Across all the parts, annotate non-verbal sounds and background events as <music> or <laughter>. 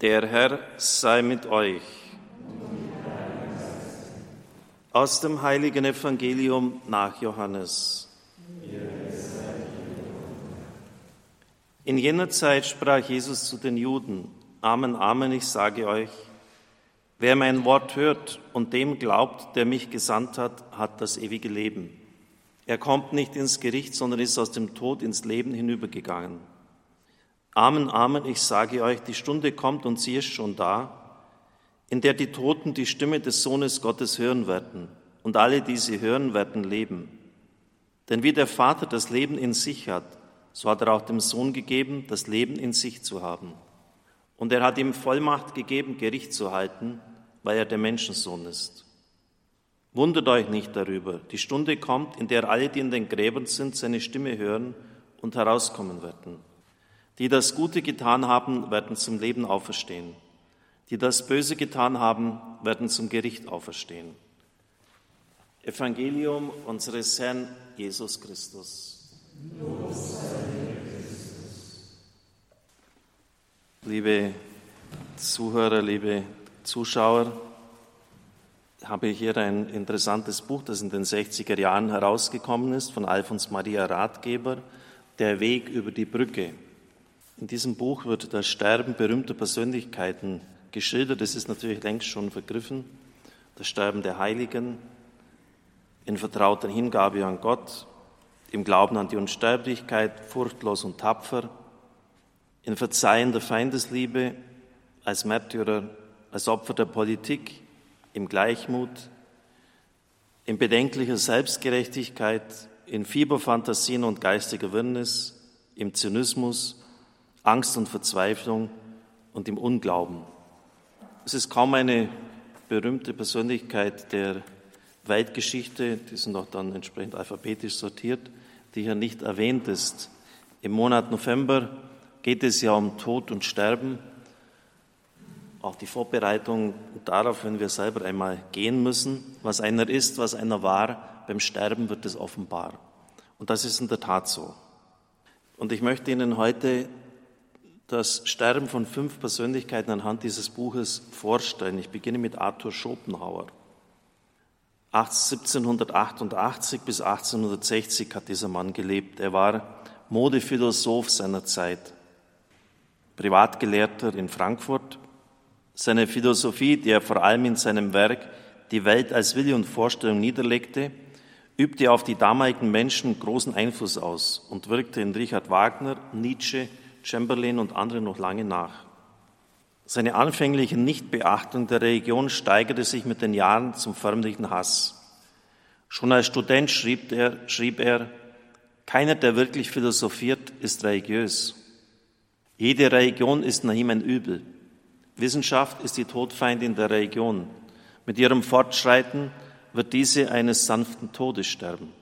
Der Herr sei mit euch. Aus dem heiligen Evangelium nach Johannes. In jener Zeit sprach Jesus zu den Juden, Amen, Amen, ich sage euch, wer mein Wort hört und dem glaubt, der mich gesandt hat, hat das ewige Leben. Er kommt nicht ins Gericht, sondern ist aus dem Tod ins Leben hinübergegangen. Amen, Amen, ich sage euch, die Stunde kommt und sie ist schon da, in der die Toten die Stimme des Sohnes Gottes hören werden und alle, die sie hören, werden leben. Denn wie der Vater das Leben in sich hat, so hat er auch dem Sohn gegeben, das Leben in sich zu haben. Und er hat ihm Vollmacht gegeben, Gericht zu halten, weil er der Menschensohn ist. Wundert euch nicht darüber. Die Stunde kommt, in der alle, die in den Gräbern sind, seine Stimme hören und herauskommen werden. Die das Gute getan haben, werden zum Leben auferstehen. Die das Böse getan haben, werden zum Gericht auferstehen. Evangelium unseres Herrn Jesus Christus. Liebe Zuhörer, liebe Zuschauer, ich habe hier ein interessantes Buch, das in den 60er Jahren herausgekommen ist, von Alfons Maria Ratgeber, Der Weg über die Brücke. In diesem Buch wird das Sterben berühmter Persönlichkeiten geschildert. Das ist natürlich längst schon vergriffen. Das Sterben der Heiligen in vertrauter Hingabe an Gott, im Glauben an die Unsterblichkeit, furchtlos und tapfer, in verzeihender Feindesliebe, als Märtyrer, als Opfer der Politik, im Gleichmut, in bedenklicher Selbstgerechtigkeit, in Fieberfantasien und geistiger Wirrnis, im Zynismus, Angst und Verzweiflung und im Unglauben. Es ist kaum eine berühmte Persönlichkeit der Weltgeschichte, die sind auch dann entsprechend alphabetisch sortiert, die hier nicht erwähnt ist. Im Monat November geht es ja um Tod und Sterben. Auch die Vorbereitung darauf, wenn wir selber einmal gehen müssen, was einer ist, was einer war, beim Sterben wird es offenbar. Und das ist in der Tat so. Und ich möchte Ihnen heute das Sterben von fünf Persönlichkeiten anhand dieses Buches vorstellen. Ich beginne mit Arthur Schopenhauer. 1788 bis 1860 hat dieser Mann gelebt. Er war Modephilosoph seiner Zeit, Privatgelehrter in Frankfurt. Seine Philosophie, die er vor allem in seinem Werk Die Welt als Wille und Vorstellung niederlegte, übte auf die damaligen Menschen großen Einfluss aus und wirkte in Richard Wagner, Nietzsche, Chamberlain und andere noch lange nach. Seine anfängliche Nichtbeachtung der Religion steigerte sich mit den Jahren zum förmlichen Hass. Schon als Student schrieb er, schrieb er, keiner, der wirklich philosophiert, ist religiös. Jede Religion ist nach ihm ein Übel. Wissenschaft ist die Todfeindin der Religion. Mit ihrem Fortschreiten wird diese eines sanften Todes sterben.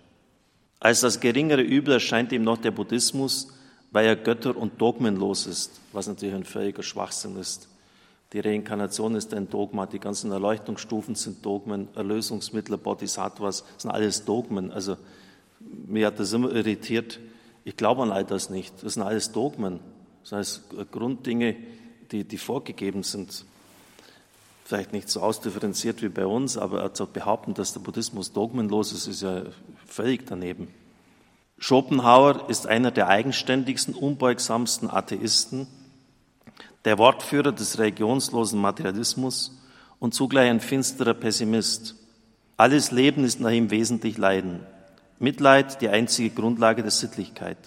Als das geringere Übel erscheint ihm noch der Buddhismus, weil er götter- und dogmenlos ist, was natürlich ein völliger Schwachsinn ist. Die Reinkarnation ist ein Dogma, die ganzen Erleuchtungsstufen sind Dogmen, Erlösungsmittel, Bodhisattvas sind alles Dogmen. Also mir hat das immer irritiert. Ich glaube an all das nicht. Das sind alles Dogmen. Das heißt Grunddinge, die, die vorgegeben sind. Vielleicht nicht so ausdifferenziert wie bei uns, aber zu behaupten, dass der Buddhismus dogmenlos ist, ist ja völlig daneben. Schopenhauer ist einer der eigenständigsten, unbeugsamsten Atheisten, der Wortführer des religionslosen Materialismus und zugleich ein finsterer Pessimist. Alles Leben ist nach ihm wesentlich Leiden. Mitleid die einzige Grundlage der Sittlichkeit.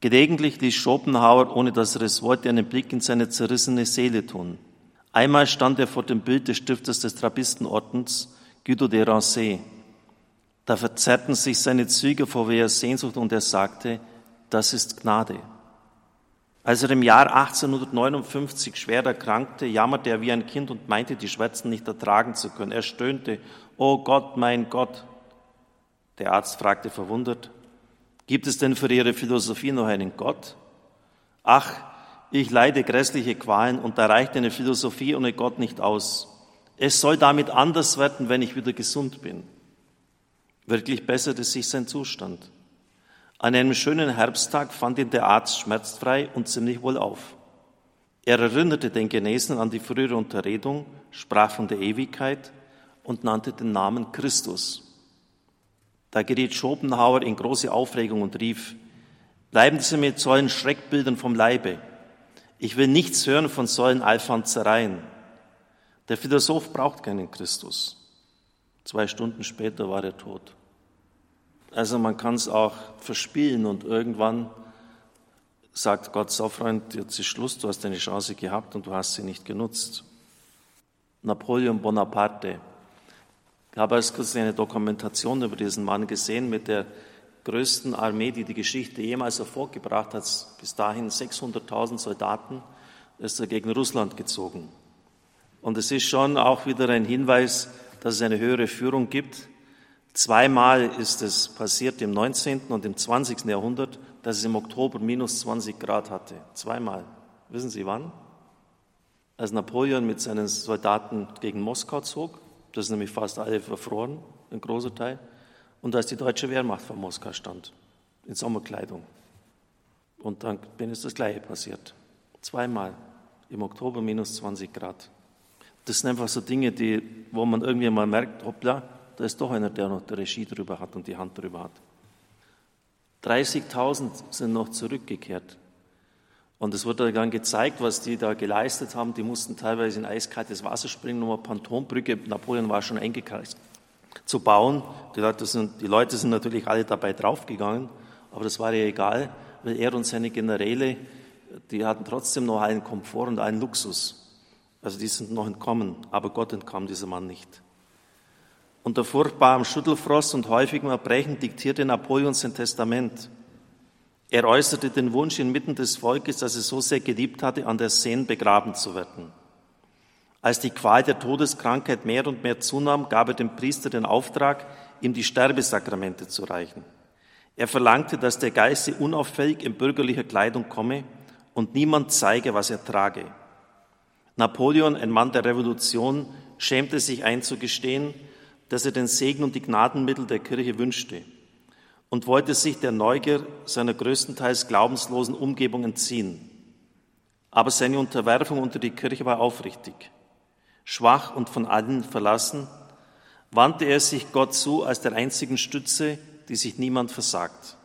Gelegentlich ließ Schopenhauer, ohne dass er es wollte, einen Blick in seine zerrissene Seele tun. Einmal stand er vor dem Bild des Stifters des Trappistenordens, Guido de Rancé. Da verzerrten sich seine Züge vor weher Sehnsucht und er sagte, das ist Gnade. Als er im Jahr 1859 schwer erkrankte, jammerte er wie ein Kind und meinte, die Schwärzen nicht ertragen zu können. Er stöhnte, Oh Gott, mein Gott. Der Arzt fragte verwundert, Gibt es denn für Ihre Philosophie noch einen Gott? Ach, ich leide grässliche Qualen und da reicht eine Philosophie ohne Gott nicht aus. Es soll damit anders werden, wenn ich wieder gesund bin. Wirklich besserte sich sein Zustand. An einem schönen Herbsttag fand ihn der Arzt schmerzfrei und ziemlich wohl auf. Er erinnerte den Genesenen an die frühere Unterredung, sprach von der Ewigkeit und nannte den Namen Christus. Da geriet Schopenhauer in große Aufregung und rief, bleiben Sie mit solchen Schreckbildern vom Leibe. Ich will nichts hören von solchen Alfanzereien. Der Philosoph braucht keinen Christus. Zwei Stunden später war er tot. Also man kann es auch verspielen und irgendwann sagt Gott, so Freund, jetzt ist Schluss, du hast deine Chance gehabt und du hast sie nicht genutzt. Napoleon Bonaparte. Ich habe als kurz eine Dokumentation über diesen Mann gesehen mit der größten Armee, die die Geschichte jemals hervorgebracht hat. Bis dahin 600.000 Soldaten ist er gegen Russland gezogen. Und es ist schon auch wieder ein Hinweis, dass es eine höhere Führung gibt. Zweimal ist es passiert im 19. und im 20. Jahrhundert, dass es im Oktober minus 20 Grad hatte. Zweimal. Wissen Sie wann? Als Napoleon mit seinen Soldaten gegen Moskau zog, das ist nämlich fast alle verfroren, ein großer Teil, und als die deutsche Wehrmacht vor Moskau stand, in Sommerkleidung. Und dann ist das Gleiche passiert. Zweimal im Oktober minus 20 Grad. Das sind einfach so Dinge, die, wo man irgendwie mal merkt, hoppla, da ist doch einer, der noch die Regie drüber hat und die Hand drüber hat. 30.000 sind noch zurückgekehrt. Und es wurde dann gezeigt, was die da geleistet haben. Die mussten teilweise in eiskaltes Wasser springen, um eine Pontonbrücke, Napoleon war schon eingekreist, zu bauen. Die Leute, sind, die Leute sind natürlich alle dabei draufgegangen, aber das war ja egal, weil er und seine Generäle, die hatten trotzdem noch einen Komfort und einen Luxus. Also die sind noch entkommen, aber Gott entkam dieser Mann nicht. Unter furchtbarem Schüttelfrost und häufigem Erbrechen diktierte Napoleon sein Testament. Er äußerte den Wunsch inmitten des Volkes, das es so sehr geliebt hatte, an der Seine begraben zu werden. Als die Qual der Todeskrankheit mehr und mehr zunahm, gab er dem Priester den Auftrag, ihm die Sterbesakramente zu reichen. Er verlangte, dass der Geiste unauffällig in bürgerlicher Kleidung komme und niemand zeige, was er trage. Napoleon, ein Mann der Revolution, schämte sich einzugestehen, dass er den Segen und die Gnadenmittel der Kirche wünschte und wollte sich der Neugier seiner größtenteils glaubenslosen Umgebung entziehen. Aber seine Unterwerfung unter die Kirche war aufrichtig. Schwach und von allen verlassen, wandte er sich Gott zu als der einzigen Stütze, die sich niemand versagt.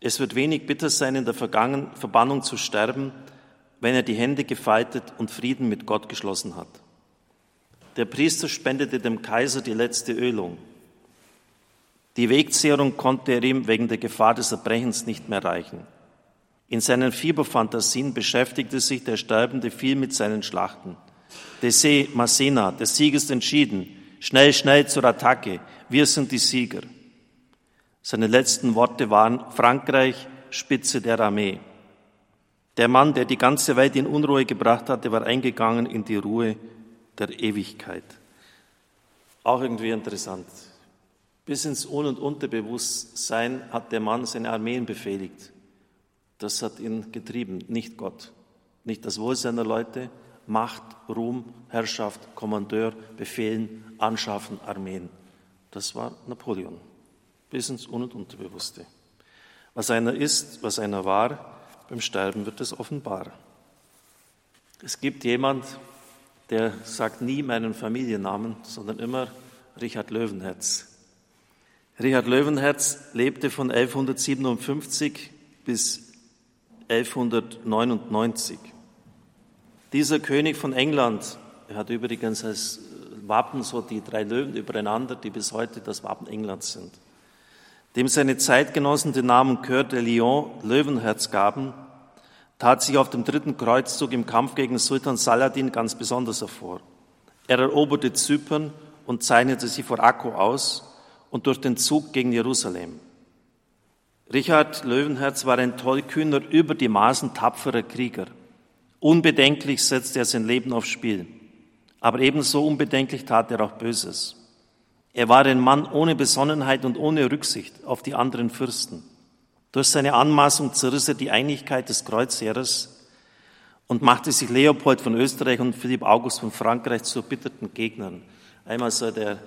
Es wird wenig bitter sein, in der Verbannung zu sterben, wenn er die Hände gefaltet und Frieden mit Gott geschlossen hat. Der Priester spendete dem Kaiser die letzte Ölung. Die Wegzehrung konnte er ihm wegen der Gefahr des Erbrechens nicht mehr reichen. In seinen Fieberfantasien beschäftigte sich der Sterbende viel mit seinen Schlachten. Dessé, Massena, der Sieg ist entschieden. Schnell, schnell zur Attacke. Wir sind die Sieger. Seine letzten Worte waren Frankreich, Spitze der Armee. Der Mann, der die ganze Welt in Unruhe gebracht hatte, war eingegangen in die Ruhe der Ewigkeit. Auch irgendwie interessant. Bis ins Un- und Unterbewusstsein hat der Mann seine Armeen befehligt. Das hat ihn getrieben, nicht Gott. Nicht das Wohl seiner Leute, Macht, Ruhm, Herrschaft, Kommandeur, Befehlen, Anschaffen, Armeen. Das war Napoleon. Bis ins Un- und Unterbewusste. Was einer ist, was einer war, beim Sterben wird es offenbar. Es gibt jemand, der sagt nie meinen Familiennamen, sondern immer Richard Löwenherz. Richard Löwenherz lebte von 1157 bis 1199. Dieser König von England, er hat übrigens als Wappen so die drei Löwen übereinander, die bis heute das Wappen Englands sind dem seine Zeitgenossen den Namen Coeur de Lion, Löwenherz gaben, tat sich auf dem dritten Kreuzzug im Kampf gegen Sultan Saladin ganz besonders hervor. Er eroberte Zypern und zeichnete sich vor Akko aus und durch den Zug gegen Jerusalem. Richard Löwenherz war ein tollkühner, über die Maßen tapferer Krieger. Unbedenklich setzte er sein Leben aufs Spiel. Aber ebenso unbedenklich tat er auch Böses. Er war ein Mann ohne Besonnenheit und ohne Rücksicht auf die anderen Fürsten. Durch seine Anmaßung zerriss er die Einigkeit des Kreuzheeres und machte sich Leopold von Österreich und Philipp August von Frankreich zu erbitterten Gegnern. Einmal soll der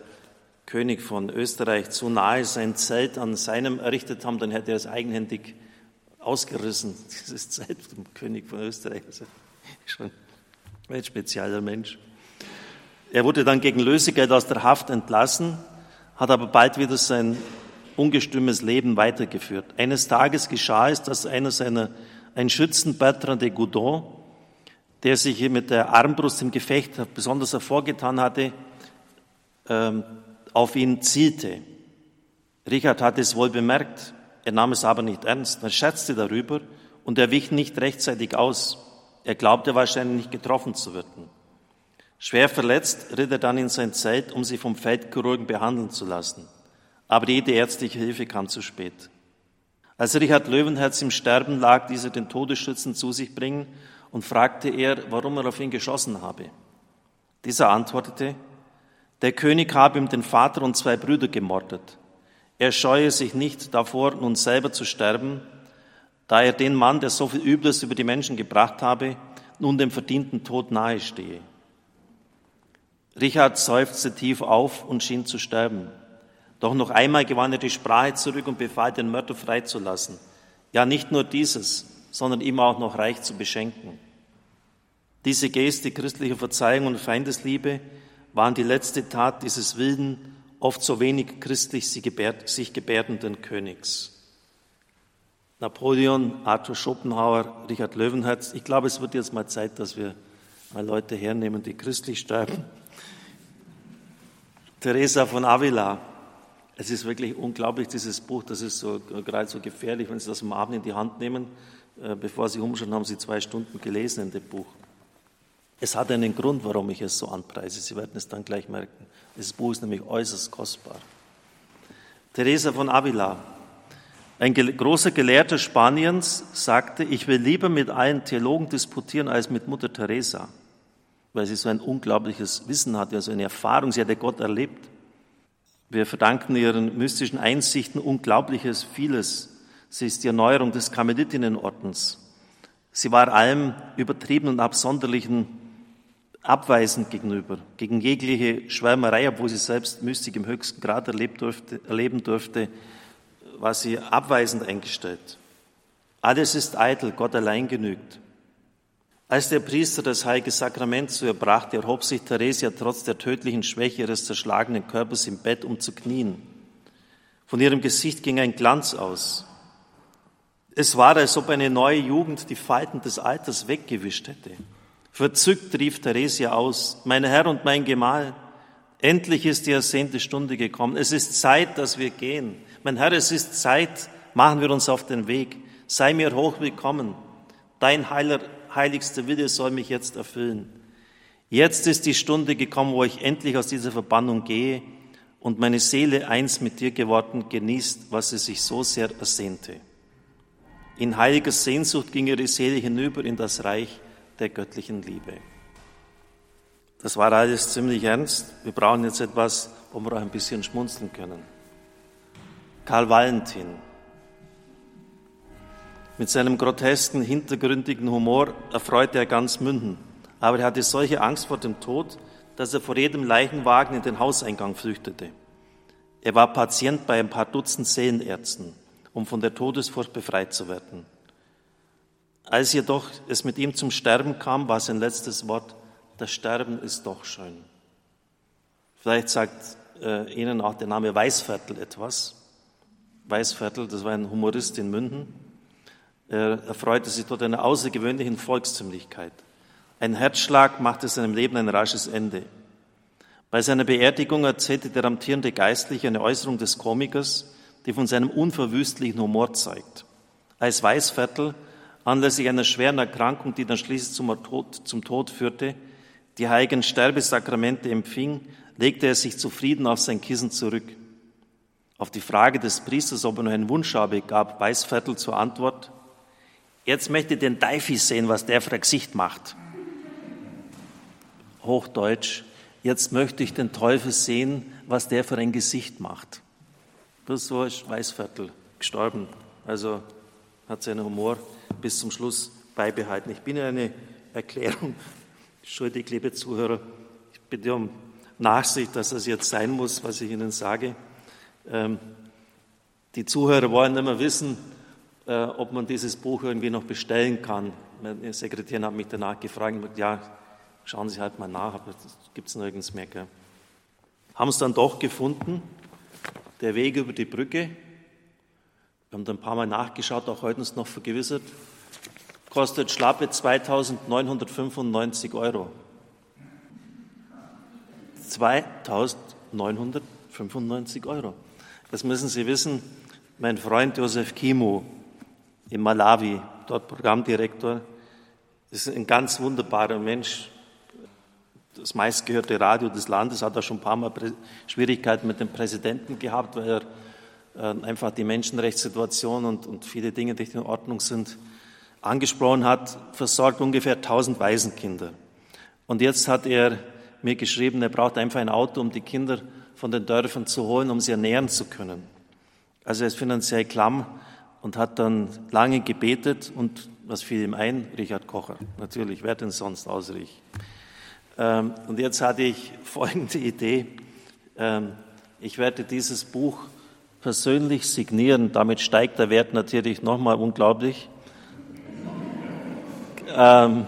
König von Österreich zu nahe sein Zelt an seinem errichtet haben, dann hätte er es eigenhändig ausgerissen, <laughs> dieses Zelt vom König von Österreich. Also Schon ein spezieller Mensch. Er wurde dann gegen Lösegeld aus der Haft entlassen, hat aber bald wieder sein ungestümes Leben weitergeführt. Eines Tages geschah es, dass einer seiner, ein Schützen, Bertrand de Goudon, der sich mit der Armbrust im Gefecht besonders hervorgetan hatte, ähm, auf ihn zielte. Richard hatte es wohl bemerkt, er nahm es aber nicht ernst. Er scherzte darüber und er wich nicht rechtzeitig aus. Er glaubte wahrscheinlich nicht getroffen zu werden. Schwer verletzt ritt er dann in sein Zelt, um sich vom Feldchirurgen behandeln zu lassen. Aber jede ärztliche Hilfe kam zu spät. Als Richard Löwenherz im Sterben lag, ließ er den Todesschützen zu sich bringen und fragte er, warum er auf ihn geschossen habe. Dieser antwortete, der König habe ihm den Vater und zwei Brüder gemordet. Er scheue sich nicht davor, nun selber zu sterben, da er den Mann, der so viel Übles über die Menschen gebracht habe, nun dem verdienten Tod nahestehe. Richard seufzte tief auf und schien zu sterben. Doch noch einmal gewann er die Sprache zurück und befahl, den Mörder freizulassen. Ja, nicht nur dieses, sondern ihm auch noch reich zu beschenken. Diese Geste christlicher Verzeihung und Feindesliebe waren die letzte Tat dieses wilden, oft so wenig christlich sich gebärdenden Königs. Napoleon, Arthur Schopenhauer, Richard Löwenherz. Ich glaube, es wird jetzt mal Zeit, dass wir mal Leute hernehmen, die christlich sterben. Teresa von Avila. Es ist wirklich unglaublich, dieses Buch. Das ist so, gerade so gefährlich, wenn Sie das am Abend in die Hand nehmen. Äh, bevor Sie umschauen, haben Sie zwei Stunden gelesen in dem Buch. Es hat einen Grund, warum ich es so anpreise. Sie werden es dann gleich merken. Dieses Buch ist nämlich äußerst kostbar. Teresa von Avila, ein großer Gelehrter Spaniens, sagte, ich will lieber mit allen Theologen disputieren als mit Mutter Teresa, weil sie so ein unglaubliches Wissen hatte, also eine Erfahrung, sie hatte Gott erlebt. Wir verdanken ihren mystischen Einsichten unglaubliches vieles. Sie ist die Erneuerung des Karmelitinnenordens. Sie war allem übertrieben und absonderlichen abweisend gegenüber, gegen jegliche Schwärmerei, obwohl sie selbst Mystik im höchsten Grad durfte, erleben durfte, war sie abweisend eingestellt. Alles ist eitel, Gott allein genügt. Als der Priester das heilige Sakrament zu ihr brachte, erhob sich Theresia trotz der tödlichen Schwäche ihres zerschlagenen Körpers im Bett, um zu knien. Von ihrem Gesicht ging ein Glanz aus. Es war, als ob eine neue Jugend die Falten des Alters weggewischt hätte. Verzückt rief Theresia aus, mein Herr und mein Gemahl, endlich ist die ersehnte Stunde gekommen. Es ist Zeit, dass wir gehen. Mein Herr, es ist Zeit, machen wir uns auf den Weg. Sei mir hoch willkommen. Dein heiler, heiligster Wille soll mich jetzt erfüllen. Jetzt ist die Stunde gekommen, wo ich endlich aus dieser Verbannung gehe und meine Seele eins mit dir geworden genießt, was sie sich so sehr ersehnte. In heiliger Sehnsucht ging ihre Seele hinüber in das Reich der göttlichen Liebe. Das war alles ziemlich ernst. Wir brauchen jetzt etwas, wo wir auch ein bisschen schmunzeln können. Karl Valentin. Mit seinem grotesken, hintergründigen Humor erfreute er ganz Münden. Aber er hatte solche Angst vor dem Tod, dass er vor jedem Leichenwagen in den Hauseingang flüchtete. Er war Patient bei ein paar Dutzend Seelenärzten, um von der Todesfurcht befreit zu werden. Als jedoch es mit ihm zum Sterben kam, war sein letztes Wort, das Sterben ist doch schön. Vielleicht sagt äh, Ihnen auch der Name Weißviertel etwas. Weißviertel, das war ein Humorist in Münden. Er erfreute sich dort einer außergewöhnlichen Volkstümlichkeit. Ein Herzschlag machte seinem Leben ein rasches Ende. Bei seiner Beerdigung erzählte der amtierende Geistliche eine Äußerung des Komikers, die von seinem unverwüstlichen Humor zeigt. Als Weißviertel anlässlich einer schweren Erkrankung, die dann schließlich zum Tod, zum Tod führte, die heiligen Sterbesakramente empfing, legte er sich zufrieden auf sein Kissen zurück. Auf die Frage des Priesters, ob er noch einen Wunsch habe, gab Weißviertel zur Antwort, jetzt möchte ich den Teifi sehen, was der für ein Gesicht macht. Hochdeutsch, jetzt möchte ich den Teufel sehen, was der für ein Gesicht macht. Das so ist Weißviertel gestorben. Also hat seinen Humor bis zum Schluss beibehalten. Ich bin Ihnen eine Erklärung schuldig, liebe Zuhörer. Ich bitte um Nachsicht, dass das jetzt sein muss, was ich Ihnen sage. Ähm, die Zuhörer wollen immer wissen, äh, ob man dieses Buch irgendwie noch bestellen kann. Meine Sekretärin hat mich danach gefragt, ja, schauen Sie halt mal nach, aber gibt es nirgends mehr. Gell? Haben es dann doch gefunden, der Weg über die Brücke. Wir haben da ein paar Mal nachgeschaut, auch heute uns noch vergewissert. Kostet schlappe 2995 Euro. 2995 Euro. Das müssen Sie wissen. Mein Freund Josef Kimo in Malawi, dort Programmdirektor, ist ein ganz wunderbarer Mensch. Das meistgehörte Radio des Landes hat er schon ein paar Mal Schwierigkeiten mit dem Präsidenten gehabt, weil er äh, einfach die Menschenrechtssituation und, und viele Dinge, die nicht in Ordnung sind, angesprochen hat, versorgt ungefähr 1000 Waisenkinder. Und jetzt hat er mir geschrieben, er braucht einfach ein Auto, um die Kinder von den Dörfern zu holen, um sie ernähren zu können. Also er ist finanziell klamm und hat dann lange gebetet und was fiel ihm ein? Richard Kocher. Natürlich, wer denn sonst außer ich? Ähm, und jetzt hatte ich <laughs> folgende Idee. Ähm, ich werde dieses Buch persönlich signieren. Damit steigt der Wert natürlich nochmal unglaublich. Ähm,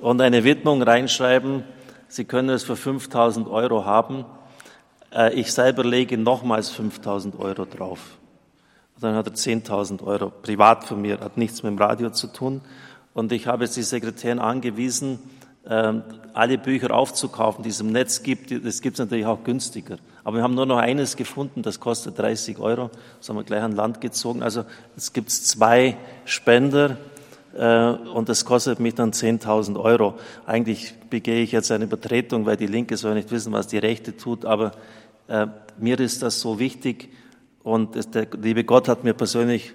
und eine Widmung reinschreiben. Sie können es für 5000 Euro haben. Äh, ich selber lege nochmals 5000 Euro drauf. Dann hat er 10.000 Euro privat von mir, hat nichts mit dem Radio zu tun. Und ich habe jetzt die Sekretärin angewiesen, ähm, alle Bücher aufzukaufen, die es im Netz gibt. Das gibt es natürlich auch günstiger. Aber wir haben nur noch eines gefunden, das kostet 30 Euro. Das haben wir gleich an Land gezogen. Also es gibt zwei Spender äh, und das kostet mich dann 10.000 Euro. Eigentlich begehe ich jetzt eine Übertretung, weil die Linke soll nicht wissen, was die Rechte tut. Aber äh, mir ist das so wichtig, und der liebe Gott hat mir persönlich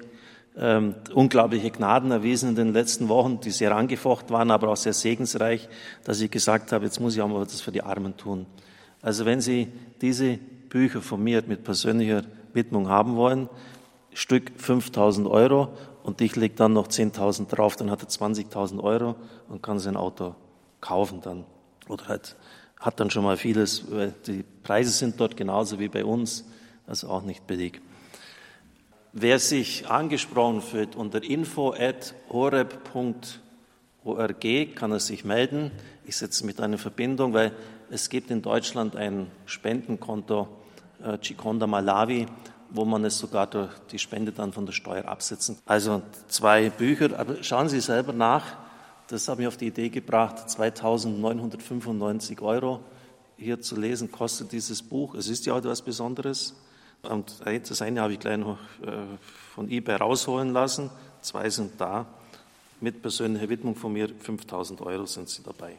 ähm, unglaubliche Gnaden erwiesen in den letzten Wochen, die sehr angefochten waren, aber auch sehr segensreich, dass ich gesagt habe, jetzt muss ich auch mal was für die Armen tun. Also wenn Sie diese Bücher von mir mit persönlicher Widmung haben wollen, Stück 5000 Euro und ich lege dann noch 10.000 drauf, dann hat er 20.000 Euro und kann sein Auto kaufen dann. Oder halt, hat dann schon mal vieles, weil die Preise sind dort genauso wie bei uns also auch nicht billig. Wer sich angesprochen fühlt unter info.horeb.org kann er sich melden. Ich setze mit einer Verbindung, weil es gibt in Deutschland ein Spendenkonto äh, Chikonda Malawi, wo man es sogar durch die Spende dann von der Steuer absetzen. Also zwei Bücher, aber schauen Sie selber nach. Das hat mich auf die Idee gebracht, 2.995 Euro hier zu lesen kostet dieses Buch. Es ist ja etwas Besonderes. Das eine habe ich gleich noch äh, von eBay rausholen lassen. Zwei sind da. Mit persönlicher Widmung von mir, 5000 Euro sind sie dabei.